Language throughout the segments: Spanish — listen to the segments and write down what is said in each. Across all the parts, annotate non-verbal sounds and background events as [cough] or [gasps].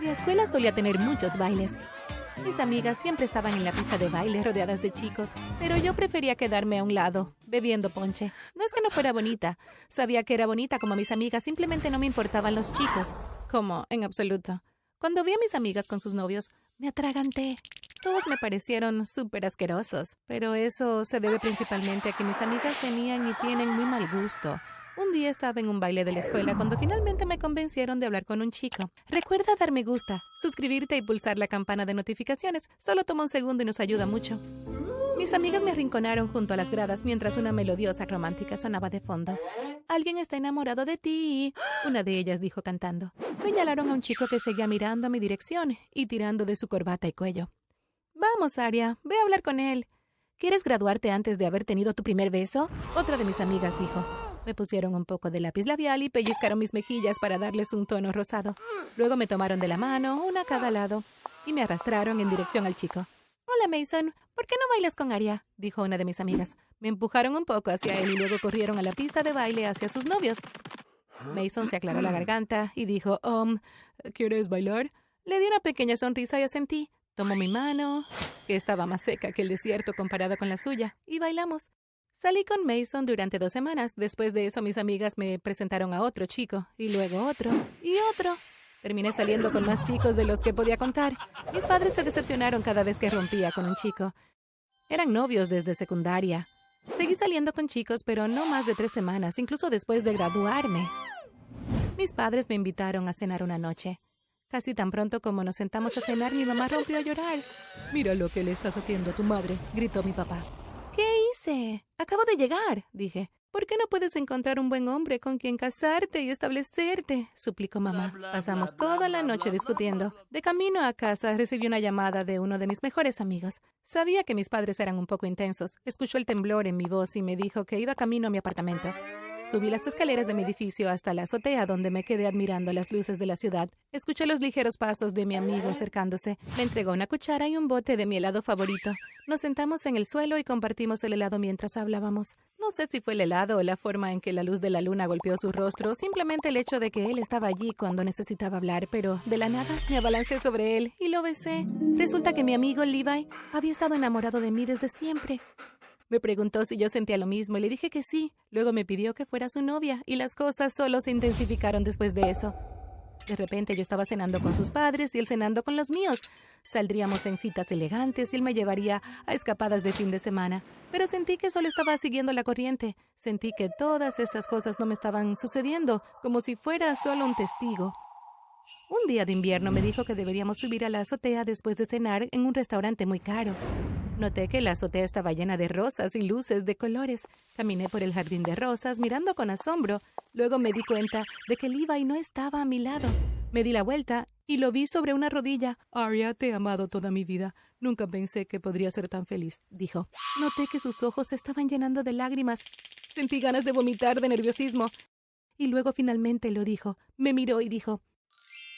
Mi escuela solía tener muchos bailes. Mis amigas siempre estaban en la pista de baile rodeadas de chicos, pero yo prefería quedarme a un lado, bebiendo ponche. No es que no fuera bonita. Sabía que era bonita como mis amigas, simplemente no me importaban los chicos. Como, en absoluto. Cuando vi a mis amigas con sus novios, me atraganté. Todos me parecieron súper asquerosos, pero eso se debe principalmente a que mis amigas tenían y tienen muy mal gusto. Un día estaba en un baile de la escuela cuando finalmente me convencieron de hablar con un chico. Recuerda dar me gusta, suscribirte y pulsar la campana de notificaciones. Solo toma un segundo y nos ayuda mucho. Mis amigas me arrinconaron junto a las gradas mientras una melodiosa romántica sonaba de fondo. Alguien está enamorado de ti, una de ellas dijo cantando. Señalaron a un chico que seguía mirando a mi dirección y tirando de su corbata y cuello. Vamos, Aria, ve a hablar con él. ¿Quieres graduarte antes de haber tenido tu primer beso? Otra de mis amigas dijo. Me pusieron un poco de lápiz labial y pellizcaron mis mejillas para darles un tono rosado. Luego me tomaron de la mano, una a cada lado, y me arrastraron en dirección al chico. Hola, Mason. ¿Por qué no bailas con Aria? dijo una de mis amigas. Me empujaron un poco hacia él y luego corrieron a la pista de baile hacia sus novios. Mason se aclaró la garganta y dijo, Um, ¿quieres bailar? Le di una pequeña sonrisa y asentí. Tomó mi mano, que estaba más seca que el desierto comparado con la suya, y bailamos. Salí con Mason durante dos semanas. Después de eso, mis amigas me presentaron a otro chico, y luego otro, y otro. Terminé saliendo con más chicos de los que podía contar. Mis padres se decepcionaron cada vez que rompía con un chico. Eran novios desde secundaria. Seguí saliendo con chicos, pero no más de tres semanas, incluso después de graduarme. Mis padres me invitaron a cenar una noche. Casi tan pronto como nos sentamos a cenar, mi mamá rompió a llorar. Mira lo que le estás haciendo a tu madre, gritó mi papá. ¿Qué hice? Acabo de llegar, dije. ¿Por qué no puedes encontrar un buen hombre con quien casarte y establecerte? suplicó mamá. Pasamos toda la noche discutiendo. De camino a casa recibí una llamada de uno de mis mejores amigos. Sabía que mis padres eran un poco intensos. Escuchó el temblor en mi voz y me dijo que iba camino a mi apartamento. Subí las escaleras de mi edificio hasta la azotea donde me quedé admirando las luces de la ciudad. Escuché los ligeros pasos de mi amigo acercándose. Me entregó una cuchara y un bote de mi helado favorito. Nos sentamos en el suelo y compartimos el helado mientras hablábamos. No sé si fue el helado o la forma en que la luz de la luna golpeó su rostro, simplemente el hecho de que él estaba allí cuando necesitaba hablar, pero de la nada me abalancé sobre él y lo besé. Resulta que mi amigo Levi había estado enamorado de mí desde siempre. Me preguntó si yo sentía lo mismo y le dije que sí. Luego me pidió que fuera su novia y las cosas solo se intensificaron después de eso. De repente yo estaba cenando con sus padres y él cenando con los míos. Saldríamos en citas elegantes y él me llevaría a escapadas de fin de semana. Pero sentí que solo estaba siguiendo la corriente. Sentí que todas estas cosas no me estaban sucediendo, como si fuera solo un testigo. Un día de invierno me dijo que deberíamos subir a la azotea después de cenar en un restaurante muy caro. Noté que la azotea estaba llena de rosas y luces de colores. Caminé por el jardín de rosas mirando con asombro. Luego me di cuenta de que Levi no estaba a mi lado. Me di la vuelta y lo vi sobre una rodilla. Arya, te he amado toda mi vida. Nunca pensé que podría ser tan feliz, dijo. Noté que sus ojos se estaban llenando de lágrimas. Sentí ganas de vomitar de nerviosismo. Y luego finalmente lo dijo. Me miró y dijo,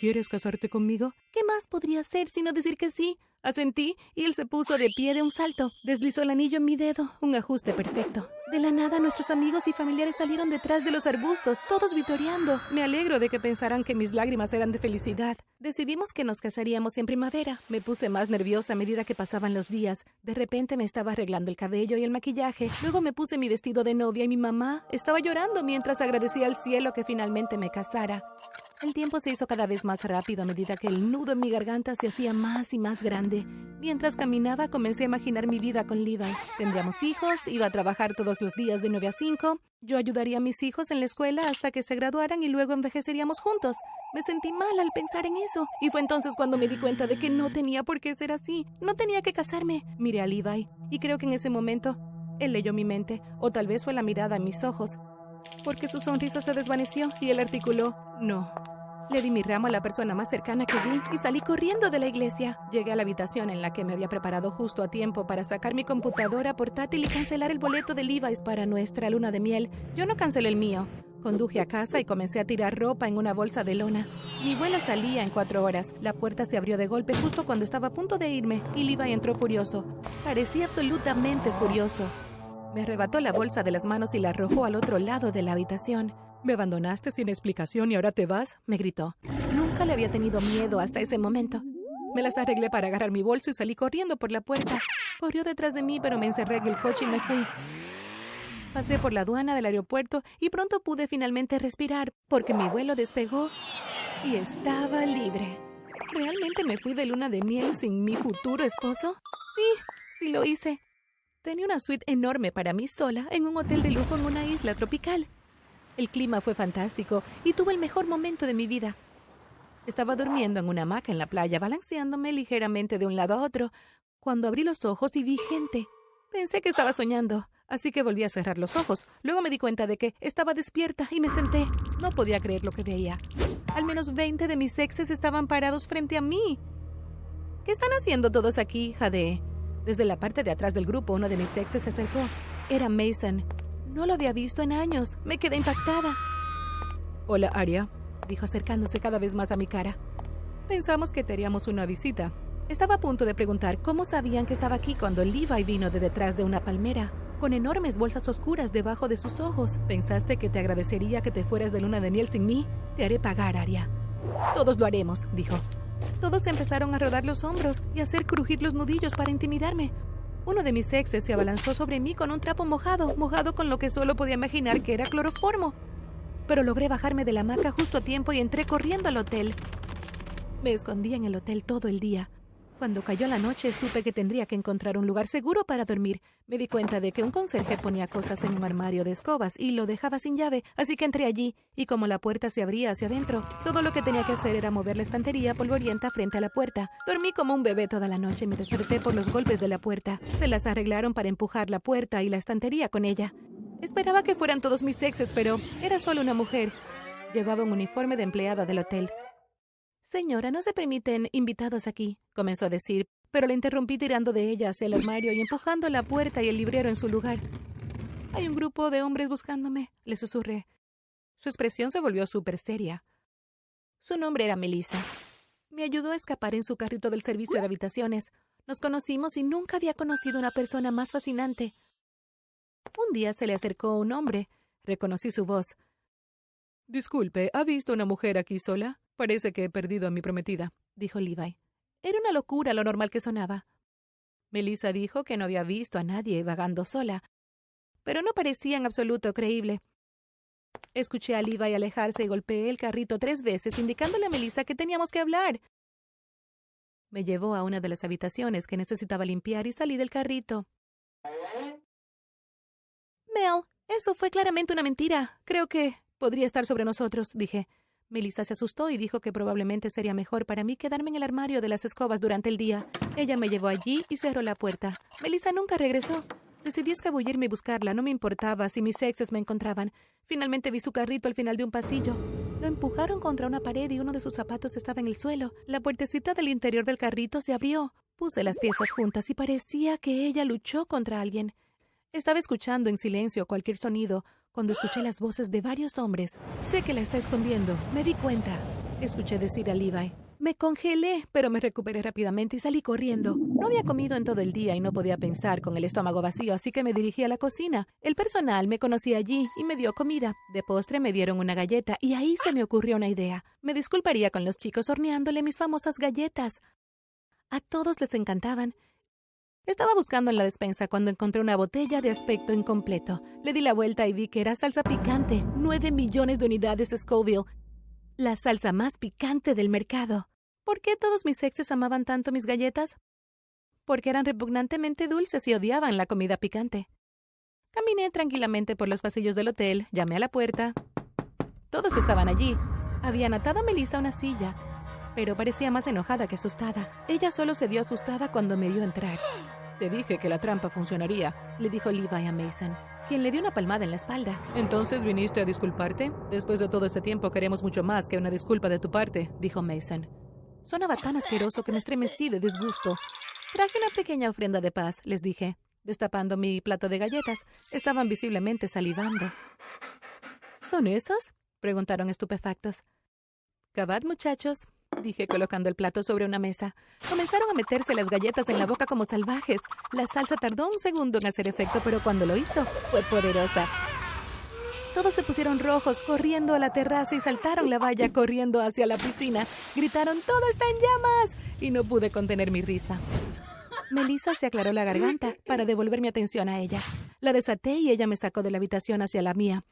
¿Quieres casarte conmigo? ¿Qué más podría hacer sino decir que sí? Asentí y él se puso de pie de un salto. Deslizó el anillo en mi dedo, un ajuste perfecto. De la nada nuestros amigos y familiares salieron detrás de los arbustos, todos vitoreando. Me alegro de que pensaran que mis lágrimas eran de felicidad. Decidimos que nos casaríamos en primavera. Me puse más nerviosa a medida que pasaban los días. De repente me estaba arreglando el cabello y el maquillaje. Luego me puse mi vestido de novia y mi mamá estaba llorando mientras agradecía al cielo que finalmente me casara. El tiempo se hizo cada vez más rápido a medida que el nudo en mi garganta se hacía más y más grande. Mientras caminaba comencé a imaginar mi vida con Levi. Tendríamos hijos, iba a trabajar todos los días de 9 a 5, yo ayudaría a mis hijos en la escuela hasta que se graduaran y luego envejeceríamos juntos. Me sentí mal al pensar en eso. Y fue entonces cuando me di cuenta de que no tenía por qué ser así. No tenía que casarme. Miré a Levi y creo que en ese momento él leyó mi mente, o tal vez fue la mirada en mis ojos, porque su sonrisa se desvaneció y él articuló, no. Le di mi ramo a la persona más cercana que vi y salí corriendo de la iglesia. Llegué a la habitación en la que me había preparado justo a tiempo para sacar mi computadora portátil y cancelar el boleto de Levi's para nuestra luna de miel. Yo no cancelé el mío. Conduje a casa y comencé a tirar ropa en una bolsa de lona. Mi vuelo salía en cuatro horas. La puerta se abrió de golpe justo cuando estaba a punto de irme y Levi entró furioso. Parecía absolutamente furioso. Me arrebató la bolsa de las manos y la arrojó al otro lado de la habitación. Me abandonaste sin explicación y ahora te vas, me gritó. Nunca le había tenido miedo hasta ese momento. Me las arreglé para agarrar mi bolso y salí corriendo por la puerta. Corrió detrás de mí, pero me encerré en el coche y me fui. Pasé por la aduana del aeropuerto y pronto pude finalmente respirar porque mi vuelo despegó y estaba libre. ¿Realmente me fui de luna de miel sin mi futuro esposo? Sí, sí lo hice. Tenía una suite enorme para mí sola en un hotel de lujo en una isla tropical. El clima fue fantástico y tuve el mejor momento de mi vida. Estaba durmiendo en una hamaca en la playa, balanceándome ligeramente de un lado a otro, cuando abrí los ojos y vi gente. Pensé que estaba soñando, así que volví a cerrar los ojos. Luego me di cuenta de que estaba despierta y me senté. No podía creer lo que veía. Al menos veinte de mis exes estaban parados frente a mí. ¿Qué están haciendo todos aquí? jadeé. Desde la parte de atrás del grupo, uno de mis exes se acercó. Era Mason. No lo había visto en años. Me quedé impactada. Hola, Aria dijo acercándose cada vez más a mi cara. Pensamos que te haríamos una visita. Estaba a punto de preguntar cómo sabían que estaba aquí cuando Levi vino de detrás de una palmera, con enormes bolsas oscuras debajo de sus ojos. ¿Pensaste que te agradecería que te fueras de luna de miel sin mí? Te haré pagar, Aria. Todos lo haremos, dijo. Todos empezaron a rodar los hombros y a hacer crujir los nudillos para intimidarme. Uno de mis exes se abalanzó sobre mí con un trapo mojado, mojado con lo que solo podía imaginar que era cloroformo pero logré bajarme de la hamaca justo a tiempo y entré corriendo al hotel. Me escondí en el hotel todo el día. Cuando cayó la noche supe que tendría que encontrar un lugar seguro para dormir. Me di cuenta de que un conserje ponía cosas en un armario de escobas y lo dejaba sin llave, así que entré allí, y como la puerta se abría hacia adentro, todo lo que tenía que hacer era mover la estantería polvorienta frente a la puerta. Dormí como un bebé toda la noche y me desperté por los golpes de la puerta. Se las arreglaron para empujar la puerta y la estantería con ella. Esperaba que fueran todos mis exes, pero era solo una mujer. Llevaba un uniforme de empleada del hotel. Señora, no se permiten invitados aquí, comenzó a decir, pero la interrumpí tirando de ella hacia el armario y empujando la puerta y el librero en su lugar. Hay un grupo de hombres buscándome, le susurré. Su expresión se volvió súper seria. Su nombre era Melissa. Me ayudó a escapar en su carrito del servicio de habitaciones. Nos conocimos y nunca había conocido una persona más fascinante. Un día se le acercó un hombre. Reconocí su voz. Disculpe, ¿ha visto una mujer aquí sola? Parece que he perdido a mi prometida, dijo Levi. Era una locura lo normal que sonaba. Melissa dijo que no había visto a nadie vagando sola, pero no parecía en absoluto creíble. Escuché a Levi alejarse y golpeé el carrito tres veces, indicándole a Melissa que teníamos que hablar. Me llevó a una de las habitaciones que necesitaba limpiar y salí del carrito. Mel, eso fue claramente una mentira. Creo que podría estar sobre nosotros, dije. Melissa se asustó y dijo que probablemente sería mejor para mí quedarme en el armario de las escobas durante el día. Ella me llevó allí y cerró la puerta. Melissa nunca regresó. Decidí escabullirme y buscarla, no me importaba si mis exes me encontraban. Finalmente vi su carrito al final de un pasillo. Lo empujaron contra una pared y uno de sus zapatos estaba en el suelo. La puertecita del interior del carrito se abrió. Puse las piezas juntas y parecía que ella luchó contra alguien. Estaba escuchando en silencio cualquier sonido cuando escuché las voces de varios hombres. Sé que la está escondiendo. Me di cuenta. Escuché decir a Levi. Me congelé, pero me recuperé rápidamente y salí corriendo. No había comido en todo el día y no podía pensar con el estómago vacío, así que me dirigí a la cocina. El personal me conocía allí y me dio comida. De postre me dieron una galleta y ahí se me ocurrió una idea. Me disculparía con los chicos horneándole mis famosas galletas. A todos les encantaban estaba buscando en la despensa cuando encontré una botella de aspecto incompleto. Le di la vuelta y vi que era salsa picante. Nueve millones de unidades Scoville. La salsa más picante del mercado. ¿Por qué todos mis exes amaban tanto mis galletas? Porque eran repugnantemente dulces y odiaban la comida picante. Caminé tranquilamente por los pasillos del hotel, llamé a la puerta. Todos estaban allí. Habían atado a Melissa a una silla, pero parecía más enojada que asustada. Ella solo se vio asustada cuando me vio entrar. [gasps] Te dije que la trampa funcionaría, le dijo Levi a Mason, quien le dio una palmada en la espalda. Entonces viniste a disculparte. Después de todo este tiempo queremos mucho más que una disculpa de tu parte, dijo Mason. Sonaba tan asqueroso que me estremecí de disgusto. Traje una pequeña ofrenda de paz, les dije. Destapando mi plato de galletas, estaban visiblemente salivando. ¿Son esas? preguntaron estupefactos. Cabad, muchachos, dije colocando el plato sobre una mesa. Comenzaron a meterse las galletas en la boca como salvajes. La salsa tardó un segundo en hacer efecto, pero cuando lo hizo, fue poderosa. Todos se pusieron rojos, corriendo a la terraza y saltaron la valla corriendo hacia la piscina. Gritaron, ¡todo está en llamas! Y no pude contener mi risa. Melissa se aclaró la garganta para devolver mi atención a ella. La desaté y ella me sacó de la habitación hacia la mía.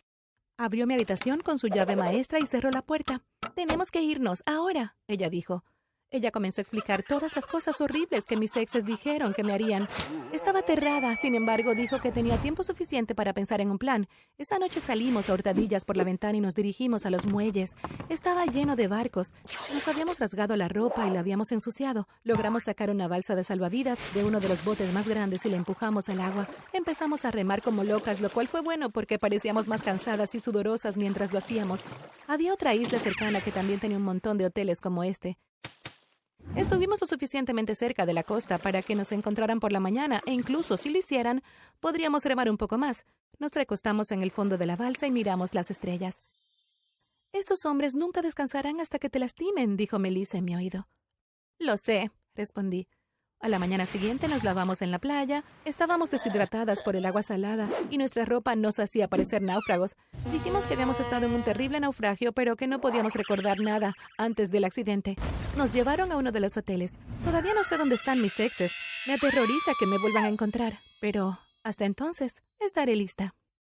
Abrió mi habitación con su llave maestra y cerró la puerta. Tenemos que irnos, ahora, ella dijo. Ella comenzó a explicar todas las cosas horribles que mis exes dijeron que me harían. Estaba aterrada, sin embargo, dijo que tenía tiempo suficiente para pensar en un plan. Esa noche salimos a hurtadillas por la ventana y nos dirigimos a los muelles. Estaba lleno de barcos. Nos habíamos rasgado la ropa y la habíamos ensuciado. Logramos sacar una balsa de salvavidas de uno de los botes más grandes y la empujamos al agua. Empezamos a remar como locas, lo cual fue bueno porque parecíamos más cansadas y sudorosas mientras lo hacíamos. Había otra isla cercana que también tenía un montón de hoteles como este. Estuvimos lo suficientemente cerca de la costa para que nos encontraran por la mañana e incluso si lo hicieran, podríamos remar un poco más. Nos recostamos en el fondo de la balsa y miramos las estrellas. Estos hombres nunca descansarán hasta que te lastimen, dijo Melissa en mi oído. Lo sé, respondí. A la mañana siguiente nos lavamos en la playa, estábamos deshidratadas por el agua salada y nuestra ropa nos hacía parecer náufragos. Dijimos que habíamos estado en un terrible naufragio, pero que no podíamos recordar nada antes del accidente. Nos llevaron a uno de los hoteles. Todavía no sé dónde están mis exes. Me aterroriza que me vuelvan a encontrar, pero hasta entonces estaré lista.